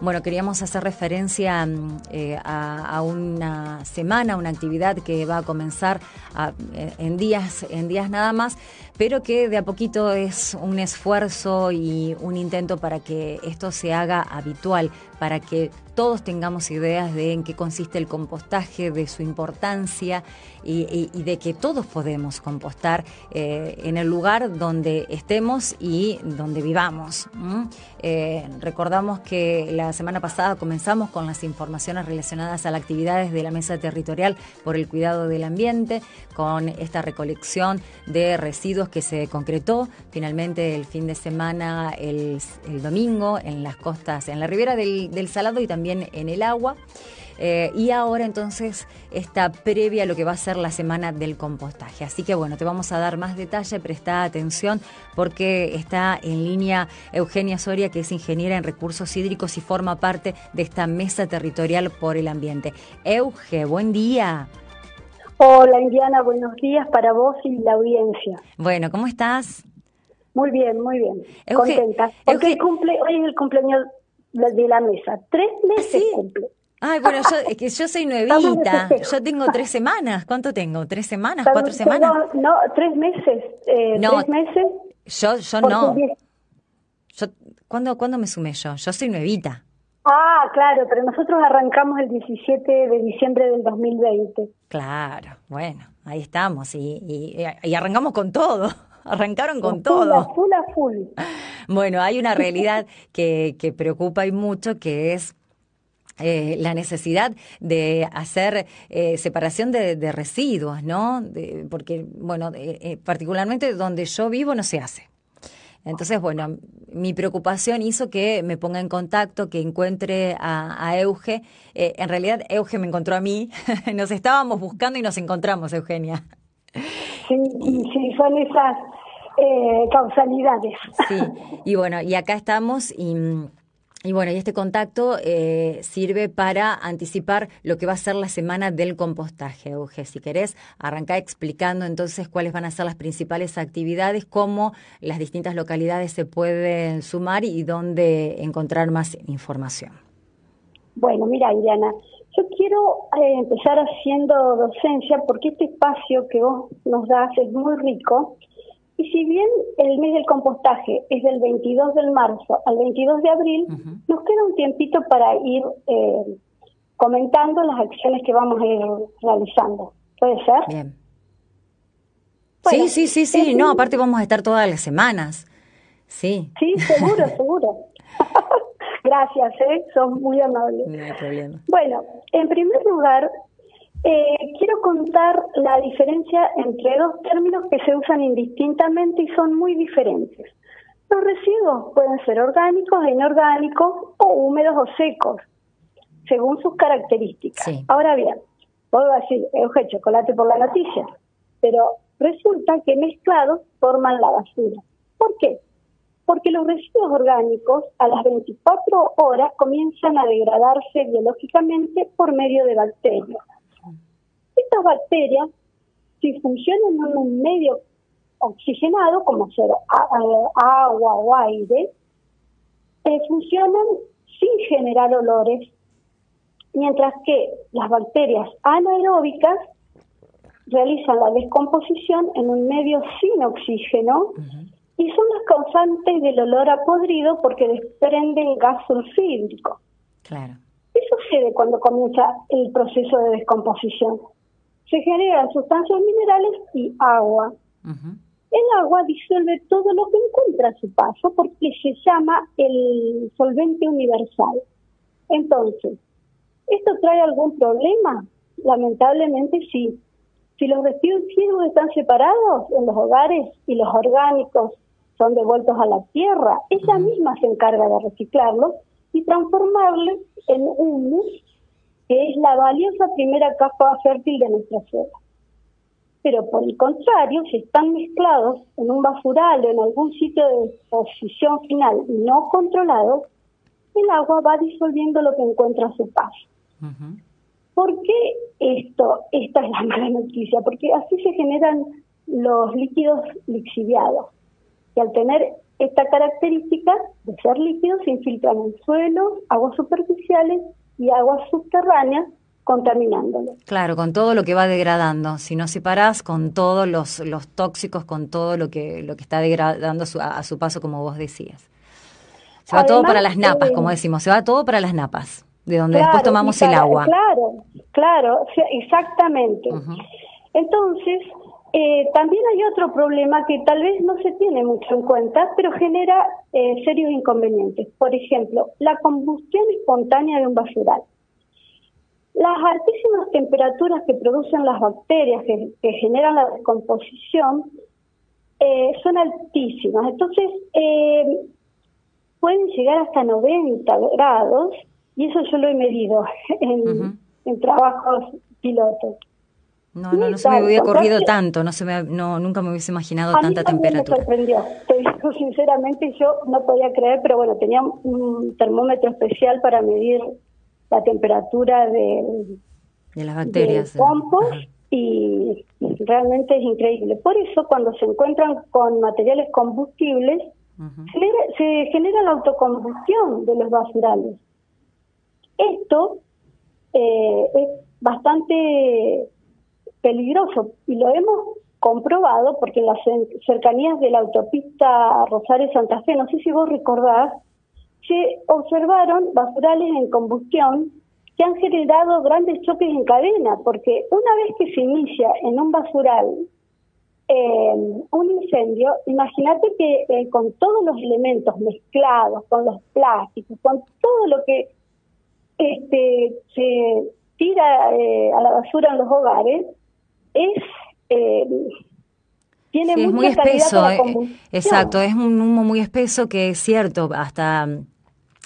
bueno, queríamos hacer referencia mm, eh, a, una semana, una actividad que va a comenzar eh, en días, en días nada más, pero que de a poquito es un esfuerzo y un intento para que esto se haga habitual, para que todos tengamos ideas de en qué consiste el compostaje, de su importancia y, de que todos podemos compostar eh, en el lugar donde estemos y donde vivamos. Eh, recordamos que la semana pasada comenzamos con las informaciones relacionadas a las actividades de la Mesa Territorial por el Cuidado del Ambiente, con esta recolección de residuos que se concretó finalmente el fin de semana, el, domingo, en las costas, en la ribera del Salado y también en el agua. Eh, y ahora entonces está previa a lo que va a ser la semana del compostaje. Así que bueno, te vamos a dar más detalle, presta atención porque está en línea Eugenia Soria, que es ingeniera en recursos hídricos y forma parte de esta mesa territorial por el ambiente. Euge, buen día. Hola Indiana, buenos días para vos y la audiencia. Bueno, ¿cómo estás? Muy bien, muy bien. Contenta. Porque cumple, hoy es el cumpleaños de la mesa. Tres meses cumple. Ay, bueno, yo, que yo soy nuevita. Yo tengo tres semanas. ¿Cuánto tengo? ¿Tres semanas? ¿Cuatro semanas? No, tres meses. Eh, no, tres meses. Yo, yo no. Yo, ¿cuándo, ¿Cuándo me sumé yo? Yo soy nuevita. Ah, claro, pero nosotros arrancamos el 17 de diciembre del 2020. Claro, bueno, ahí estamos y, y, arrancamos con todo. Arrancaron con todo. Full a full. Bueno, hay una realidad que, que preocupa y mucho, que es eh, la necesidad de hacer eh, separación de, residuos, ¿no? porque, bueno, eh, particularmente donde yo vivo no se hace. Entonces, bueno, mi preocupación hizo que me ponga en contacto, que encuentre a, Euge. en realidad, Euge me encontró a mí. nos estábamos buscando y nos encontramos, Eugenia. Sí, sí, son esas causalidades. Sí, y bueno, y acá estamos y y bueno, y este contacto eh, sirve para anticipar lo que va a ser la semana del compostaje, Euge. Si querés, arrancar explicando entonces cuáles van a ser las principales actividades, cómo las distintas localidades se pueden sumar y dónde encontrar más información. Bueno, mira, Iriana, yo quiero eh, empezar haciendo docencia porque este espacio que vos nos das es muy rico y si bien el mes del compostaje es del 22 de marzo al 22 de abril, nos queda un tiempito para ir eh, comentando las acciones que vamos a ir realizando. ¿Puede ser? Bien. sí, sí, sí, sí. No, aparte vamos a estar todas las semanas. Sí. Sí, seguro, seguro. Gracias, ¿eh? Sos muy amable. No hay problema. Bueno, en primer lugar, eh, quiero contar la diferencia entre dos términos que se usan indistintamente y son muy diferentes. Los residuos pueden ser orgánicos e inorgánicos o húmedos o secos, según sus características. Ahora bien, puedo decir, Euge, chocolate por la noticia, pero resulta que mezclados forman la basura. ¿Por qué? Porque los residuos orgánicos a las 24 horas comienzan a degradarse biológicamente por medio de bacterias estas bacterias, si funcionan en un medio oxigenado, como ser agua o aire, eh, funcionan sin generar olores, mientras que las bacterias anaeróbicas realizan la descomposición en un medio sin oxígeno y son las causantes del olor a podrido porque desprenden gas sulfídrico. Claro. ¿Qué sucede cuando comienza el proceso de descomposición? Se generan sustancias minerales y agua. El agua disuelve todo lo que encuentra a su paso porque se llama el solvente universal. Entonces, ¿esto trae algún problema? Lamentablemente sí. Si los residuos están separados en los hogares y los orgánicos son devueltos a la tierra, ella misma se encarga de reciclarlos y transformarlos en humus que es la valiosa primera capa fértil de nuestra suela. Pero por el contrario, si están mezclados en un basural o en algún sitio de exposición final no controlado, el agua va disolviendo lo que encuentra a su paso. ¿Por qué esto? Esta es la mala noticia, porque así se generan los líquidos lixiviados, que al tener esta característica de ser líquidos se infiltran en suelos, aguas superficiales y aguas subterráneas, contaminándolo. Claro, con todo lo que va degradando. Si no separás con todos los, los tóxicos, con todo lo que, lo que está degradando a su, paso, como vos decías. Se va todo para las napas, como eh, decimos, se va todo para las napas, de donde después tomamos el agua. Claro, claro, exactamente. Entonces, eh, también hay otro problema que tal vez no se tiene mucho en cuenta, pero genera eh, serios inconvenientes. Por ejemplo, la combustión espontánea de un basural. Las altísimas temperaturas que producen las bacterias que, generan la descomposición eh, son altísimas. Entonces, pueden llegar hasta 90 grados, y eso yo lo he medido en, trabajos pilotos. No, no, no se me había corrido tanto, no se me, no, nunca me hubiese imaginado tanta temperatura. Me sorprendió, te digo sinceramente, yo no podía creer, pero bueno, tenía un termómetro especial para medir la temperatura de, de las bacterias. compost y realmente es increíble. Por eso cuando se encuentran con materiales combustibles, se, genera, la autocombustión de los basurales. Esto eh, es bastante peligroso. Y lo hemos comprobado porque en las cercanías de la autopista Rosario-Santa Fe, no sé si vos recordás, se observaron basurales en combustión que han generado grandes choques en cadena, porque una vez que se inicia en un basural eh, un incendio, imagínate que eh, con todos los elementos mezclados, con los plásticos, con todo lo que este, se tira eh, a la basura en los hogares, es tiene sí, es muy espeso, exacto, es un humo muy espeso que es cierto, hasta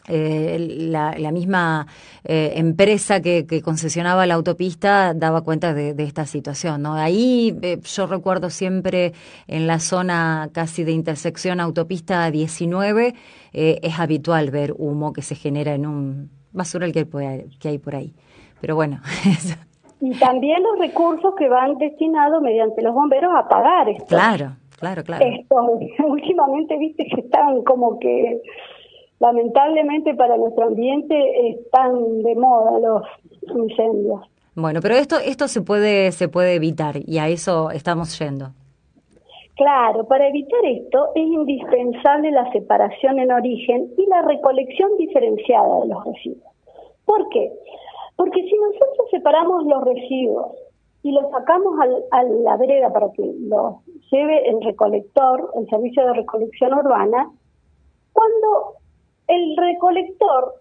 eh, la, misma eh, empresa que, concesionaba la autopista daba cuenta de, esta situación. ¿no? Ahí eh, yo recuerdo siempre en la zona casi de intersección autopista 19, es habitual ver humo que se genera en un basural que, que hay por ahí. Pero bueno. y también los recursos que van destinados mediante los bomberos a pagar esto. Claro, claro, claro. Esto, últimamente viste que están como que lamentablemente para nuestro ambiente están de moda los incendios. Bueno, pero esto esto se puede se puede evitar y a eso estamos yendo. Claro, para evitar esto es indispensable la separación en origen y la recolección diferenciada de los residuos. ¿Por qué? Porque si nosotros separamos los residuos y los sacamos a la vereda para que los lleve el recolector, el servicio de recolección urbana, cuando el recolector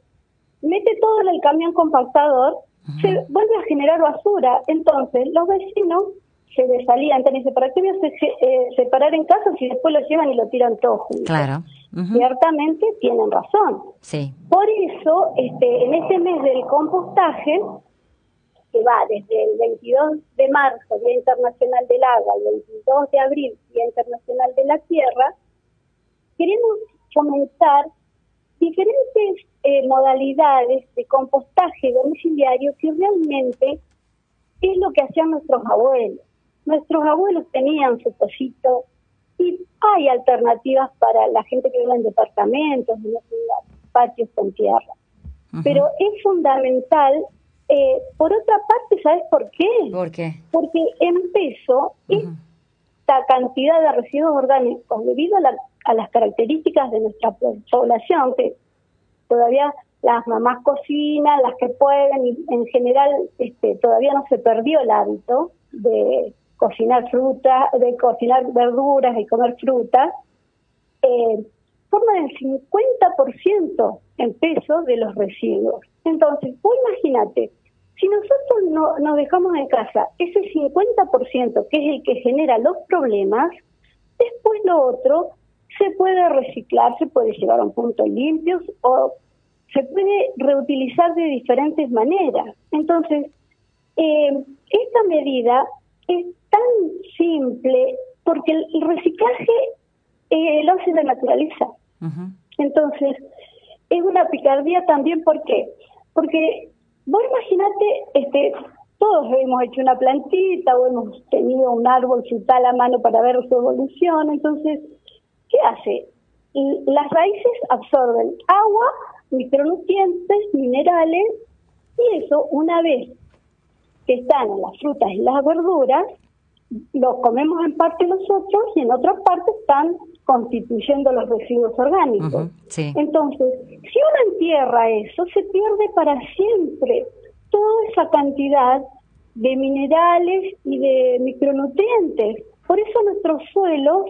mete todo en el camión compactador, se vuelve a generar basura. Entonces, los vecinos se desalían, dice, ¿para qué voy a eh, separar en casa si después lo llevan y lo tiran todo juntos? Claro. Ciertamente tienen razón. Sí. Por eso, este, en este mes del compostaje, que va desde el 22 de marzo, Día Internacional del Agua, al 22 de abril, Día Internacional de la Tierra, queremos fomentar diferentes eh, modalidades de compostaje domiciliario que realmente es lo que hacían nuestros abuelos. Nuestros abuelos tenían su cosito y hay alternativas para la gente que vive en departamentos, en patios con tierra. Pero es fundamental, eh, por otra parte, ¿sabes por qué? ¿Por qué? Porque en peso, esta cantidad de residuos orgánicos, debido a la a las características de nuestra población, que todavía las mamás cocinan, las que pueden, y en general este, todavía no se perdió el hábito de cocinar fruta, de cocinar verduras, y comer frutas, eh, forman el 50% en peso de los residuos. Entonces, vos imagínate, si nosotros no, nos dejamos en casa ese 50% que es el que genera los problemas, después lo otro se puede reciclar, se puede llevar a un punto limpio o se puede reutilizar de diferentes maneras. Entonces, eh, esta medida es tan simple porque el, reciclaje eh, lo hace la naturaleza. Entonces, es una picardía también, ¿por qué? Porque vos imaginate, este, todos hemos hecho una plantita o hemos tenido un árbol frutal a mano para ver su evolución, entonces ¿qué hace? las raíces absorben agua, micronutrientes, minerales, y eso una vez que están en las frutas y las verduras, los comemos en parte nosotros y en otra parte están constituyendo los residuos orgánicos. Entonces, si uno entierra eso, se pierde para siempre toda esa cantidad de minerales y de micronutrientes. Por eso nuestros suelos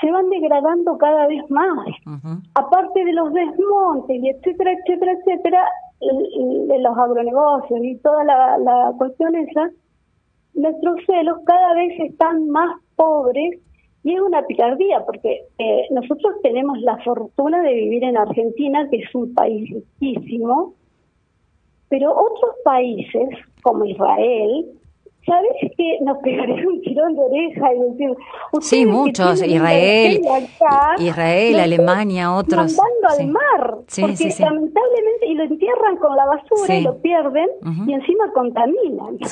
se van degradando cada vez más. Aparte de los desmontes y etcétera, etcétera, etcétera, de los agronegocios y toda la, la cuestión esa, nuestros suelos cada vez están más pobres y es una picardía porque eh, nosotros tenemos la fortuna de vivir en Argentina, que es un país riquísimo, pero otros países como Israel ¿Sabes que nos pegaría un tirón de oreja y decir... Sí, muchos, Israel, Israel, Alemania, otros. Mandando al mar, porque lamentablemente, y lo entierran con la basura y lo pierden, y encima contaminan.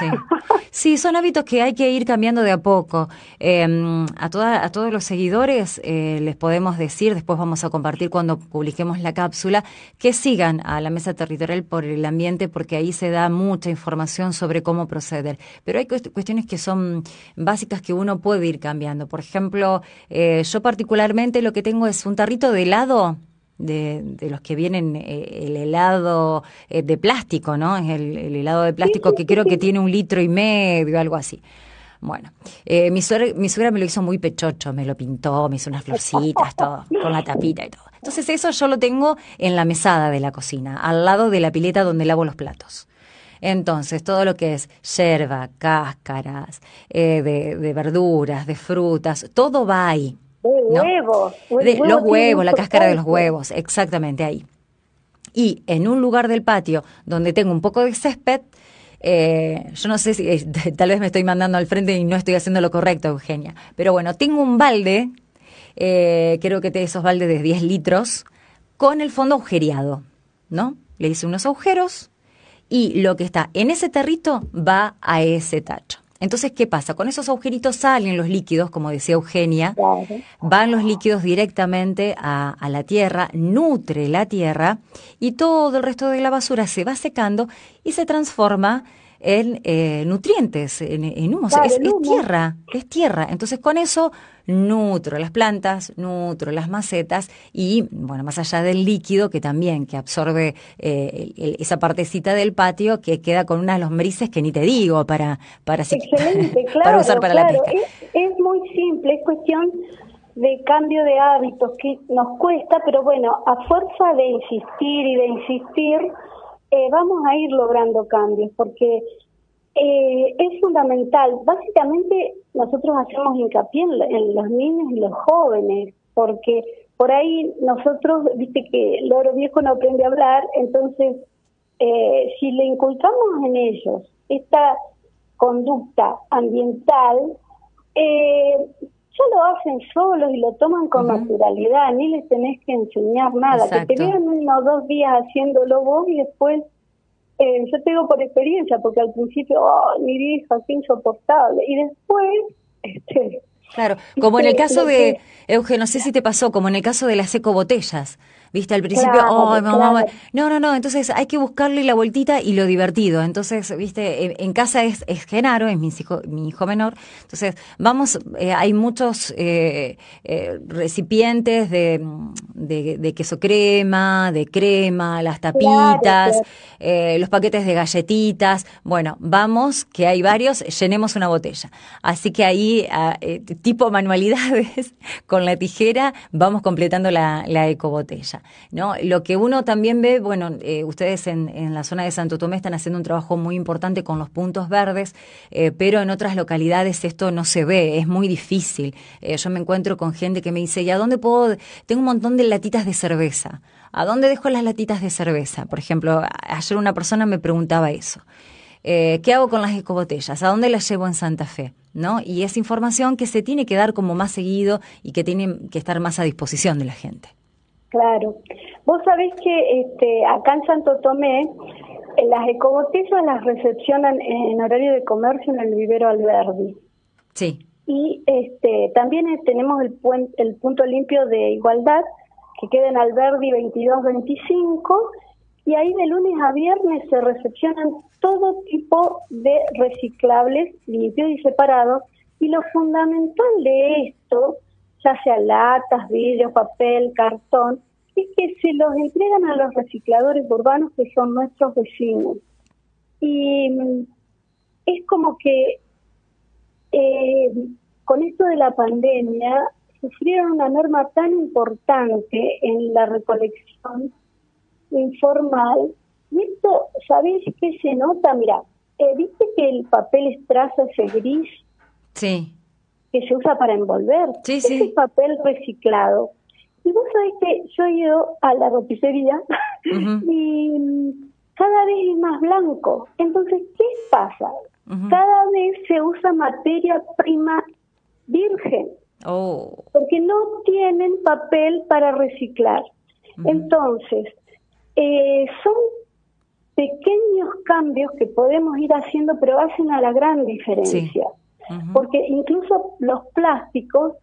Sí. son hábitos que hay que ir cambiando de a poco. Em, a, toda, a todos los seguidores eh, les podemos decir, después vamos a compartir cuando publiquemos la cápsula, que sigan a la Mesa Territorial por el Ambiente, porque ahí se da mucha información sobre cómo proceder. Pero hay cuestiones que son básicas que uno puede ir cambiando. Por ejemplo, eh, yo particularmente lo que tengo es un tarrito de helado de, de, los que vienen eh, el helado eh, de plástico, ¿no? Es el, helado de plástico que creo que tiene un litro y medio, algo así. Bueno, mi, suegra, mi suegra me lo hizo muy pechocho, me lo pintó, me hizo unas florcitas, todo, con la tapita y todo. Entonces eso yo lo tengo en la mesada de la cocina, al lado de la pileta donde lavo los platos. Entonces, todo lo que es yerba, cáscaras, eh, de, verduras, de frutas, todo va ahí. huevos. los huevos, la cáscara de los huevos, exactamente ahí. Y en un lugar del patio donde tengo un poco de césped, eh, yo no sé si eh, tal vez me estoy mandando al frente y no estoy haciendo lo correcto, Eugenia, pero bueno, tengo un balde, creo que esos baldes de 10 litros, con el fondo agujereado, ¿no? Le hice unos agujeros, y lo que está en ese territo va a ese tacho. Entonces, ¿qué pasa? Con esos agujeritos salen los líquidos, como decía Eugenia, van los líquidos directamente a, la tierra, nutre la tierra y todo el resto de la basura se va secando y se transforma en eh, nutrientes, en, en humo. es, tierra, es tierra. Entonces con eso nutro las plantas, nutro las macetas y, bueno, más allá del líquido que también, que absorbe eh, esa partecita del patio que queda con unas lombrices que ni te digo para, para, para usar para la pesca. Es, es muy simple, es cuestión de cambio de hábitos que nos cuesta, pero bueno, a fuerza de insistir y de insistir, eh, vamos a ir logrando cambios porque eh, es fundamental. Básicamente nosotros hacemos hincapié en, los niños y los jóvenes porque por ahí nosotros, viste que el oro viejo no aprende a hablar, entonces eh, si le inculcamos en ellos esta conducta ambiental, eh, ya lo hacen solos y lo toman con naturalidad, ni les tenés que enseñar nada, que te vean uno o dos días haciéndolo vos y después, eh, yo te digo por experiencia, porque al principio, oh, mi hija, qué insoportable, y después, este, Claro, como en el caso de, Eugenio, no sé si te pasó, como en el caso de las ecobotellas. ¿Viste? Al principio, oh, mamá, no, no, no, entonces hay que buscarle la vueltita y lo divertido. Entonces, ¿viste? En, casa es, es, Genaro, es mi hijo, mi hijo menor. Entonces, vamos, eh, hay muchos eh, eh, recipientes de, de, queso crema, de crema, las tapitas, los paquetes de galletitas. Bueno, vamos, que hay varios, llenemos una botella. Así que ahí, ah, tipo manualidades, con la tijera, vamos completando la, la ecobotella. ¿No? Lo que uno también ve, bueno, eh, ustedes en, la zona de Santo Tomé están haciendo un trabajo muy importante con los puntos verdes, eh, pero en otras localidades esto no se ve, es muy difícil. Eh, yo me encuentro con gente que me dice, ¿y a dónde puedo? Tengo un montón de latitas de cerveza. ¿A dónde dejo las latitas de cerveza? Por ejemplo, ayer una persona me preguntaba eso. ¿Qué hago con las ecobotellas? ¿A dónde las llevo en Santa Fe? ¿No? Y es información que se tiene que dar como más seguido y que tiene que estar más a disposición de la gente. Claro. Vos sabés que este, acá en Santo Tomé eh, las ecobotellas las recepcionan en horario de comercio en el vivero Alberdi. Sí. y este, también tenemos el, el punto limpio de igualdad que queda en Alberdi 2225 y ahí de lunes a viernes se recepcionan todo tipo de reciclables limpios y separados y lo fundamental de esto, ya sea latas, vidrio, papel, cartón, es que se los entregan a los recicladores urbanos que son nuestros vecinos. Y mm, es como que eh, con esto de la pandemia sufrieron una norma tan importante en la recolección informal. Y esto, ¿sabéis qué se nota? Mira, eh, ¿viste que el papel estraza ese gris? Sí. Que se usa para envolver. Sí, ese sí. papel reciclado. Y vos sabés que yo he ido a la roticería y mm, cada vez es más blanco. Entonces, ¿qué pasa? Cada vez se usa materia prima virgen. Oh. Porque no tienen papel para reciclar. Entonces, eh, son pequeños cambios que podemos ir haciendo, pero hacen a la gran diferencia. Porque incluso los plásticos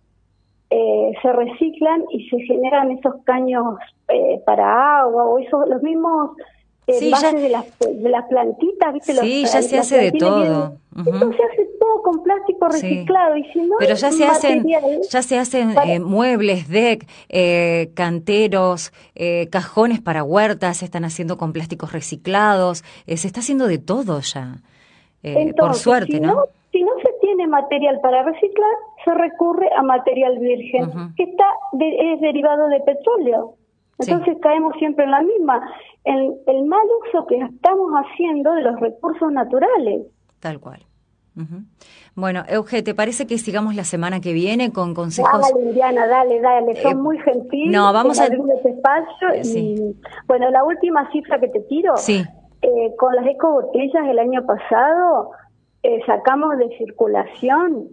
eh, se reciclan y se generan esos caños eh, para agua o esos los mismos sí, de, las, de las plantitas, ¿viste? Sí, ya se hace de todo. Eso se hace todo con plástico reciclado. Y si no Pero ya se, hacen, ya se hacen eh, muebles, deck, eh, canteros, eh, cajones para huertas, se están haciendo con plásticos reciclados. se está haciendo de todo ya. por suerte, ¿no? Si no se tiene material para reciclar, se recurre a material virgen, que está es derivado de petróleo. Entonces caemos siempre en la misma, en el mal uso que estamos haciendo de los recursos naturales. Tal cual. Bueno, Euge, ¿te parece que sigamos la semana que viene con consejos? Dale, Indiana, dale, dale, son eh, muy gentiles. No, vamos a... Este espacio y, bueno, la última cifra que te tiro, sí. Eh, con las ecobotellas el año pasado eh, sacamos de circulación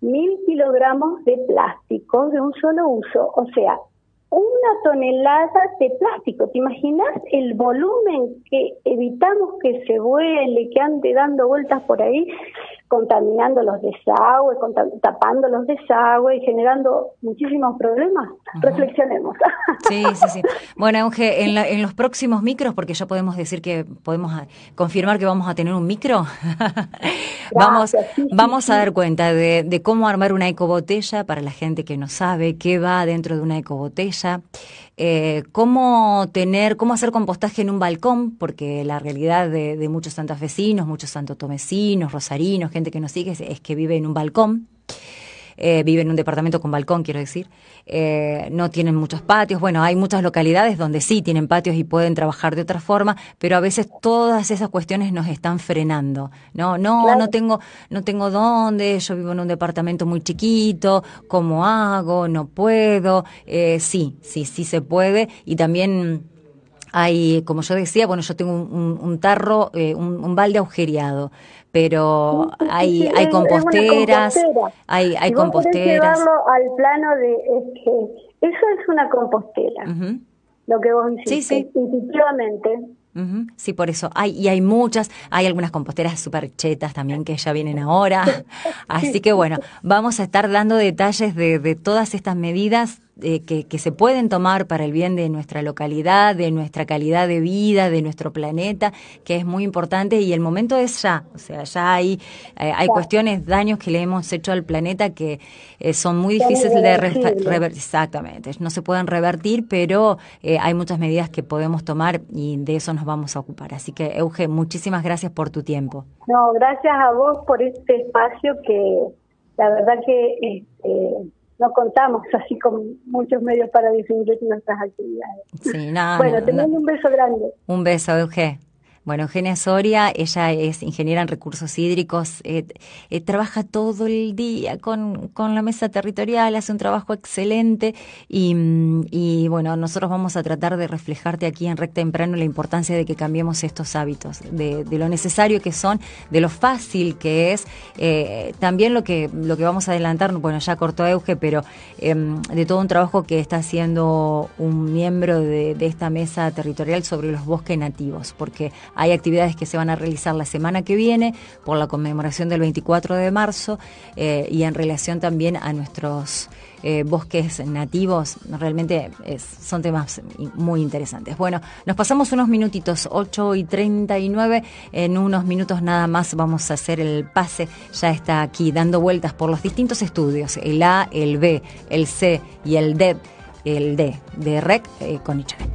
mil kilogramos de plástico de un solo uso, o sea, una tonelada de plástico. ¿Te imaginas el volumen que evitamos que se vuele, que ande dando vueltas por ahí, contaminando los desagües, tapando los desagües y generando muchísimos problemas? Reflexionemos. Sí, sí, sí. Bueno, Euge, en, en, los próximos micros, porque ya podemos decir que podemos confirmar que vamos a tener un micro, vamos, vamos a dar cuenta de, de cómo armar una ecobotella para la gente que no sabe qué va dentro de una ecobotella eh, cómo tener, cómo hacer compostaje en un balcón, porque la realidad de, muchos santafesinos, muchos santotomecinos, rosarinos, gente que nos sigue, es que vive en un balcón eh, viven en un departamento con balcón, quiero decir, eh, no tienen muchos patios. Bueno, hay muchas localidades donde sí tienen patios y pueden trabajar de otra forma, pero a veces todas esas cuestiones nos están frenando. No, no, no tengo, no tengo dónde, yo vivo en un departamento muy chiquito, ¿cómo hago? No puedo. Eh, sí, sí, sí se puede y también hay, como yo decía, bueno, yo tengo un, tarro, eh, un, balde agujereado, pero hay, hay composteras, hay, hay composteras. llevarlo al plano de, es que eso es una compostera, lo que vos hiciste, sí, sí. Sí, por eso. Hay, y hay muchas, hay algunas composteras súper chetas también que ya vienen ahora. Así que bueno, vamos a estar dando detalles de, de todas estas medidas eh, que, se pueden tomar para el bien de nuestra localidad, de nuestra calidad de vida, de nuestro planeta, que es muy importante y el momento es ya, o sea, ya hay, eh, hay cuestiones, daños que le hemos hecho al planeta que eh, son muy difíciles de revertir, exactamente, no se pueden revertir, pero hay muchas medidas que podemos tomar y de eso nos vamos a ocupar. Así que, Euge, muchísimas gracias por tu tiempo. No, gracias a vos por este espacio que la verdad que... Este, no contamos así con muchos medios para difundir nuestras actividades. Sí, nada. bueno, te mando un beso grande. Un beso, Euge. Bueno, Eugenia Soria, ella es ingeniera en recursos hídricos, eh, eh, trabaja todo el día con, con, la mesa territorial, hace un trabajo excelente y, y, bueno, nosotros vamos a tratar de reflejarte aquí en Recta Temprano la importancia de que cambiemos estos hábitos, de, de lo necesario que son, de lo fácil que es, eh, también lo que, lo que vamos a adelantar, bueno, ya cortó Euge, pero em, de todo un trabajo que está haciendo un miembro de, de esta mesa territorial sobre los bosques nativos, porque Hay actividades que se van a realizar la semana que viene por la conmemoración del 24 de marzo eh, y en relación también a nuestros eh, bosques nativos, realmente son temas muy interesantes. Bueno, nos pasamos unos minutitos, 8 y 39, en unos minutos nada más vamos a hacer el pase, ya está aquí dando vueltas por los distintos estudios, el A, el B, el C y el D, el D de REC eh, con Ichabet.